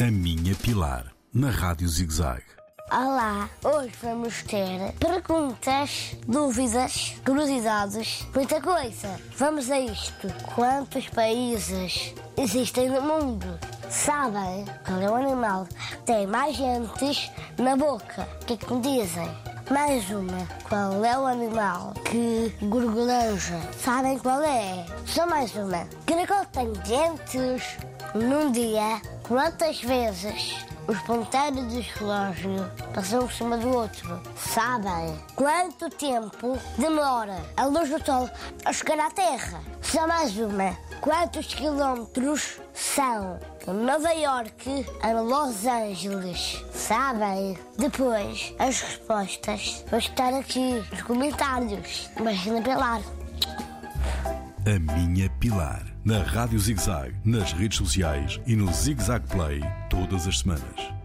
A Minha Pilar, na Rádio ZigZag. Olá, hoje vamos ter perguntas, dúvidas, curiosidades, muita coisa. Vamos a isto. Quantos países existem no mundo? Sabem qual é o animal que tem mais dentes na boca? O que é que me dizem? Mais uma. Qual é o animal que gorgolanja? Sabem qual é? Só mais uma. Caracol tem dentes num dia. Quantas vezes os ponteiros do relógio passam por cima do outro? Sabem quanto tempo demora a luz do sol a chegar à Terra? Só mais uma. Quantos quilómetros são de Nova York a Los Angeles? Sabem? Depois, as respostas vão estar aqui nos comentários. Imagina Pilar. A Minha Pilar, na Rádio ZigZag, nas redes sociais e no ZigZag Play, todas as semanas.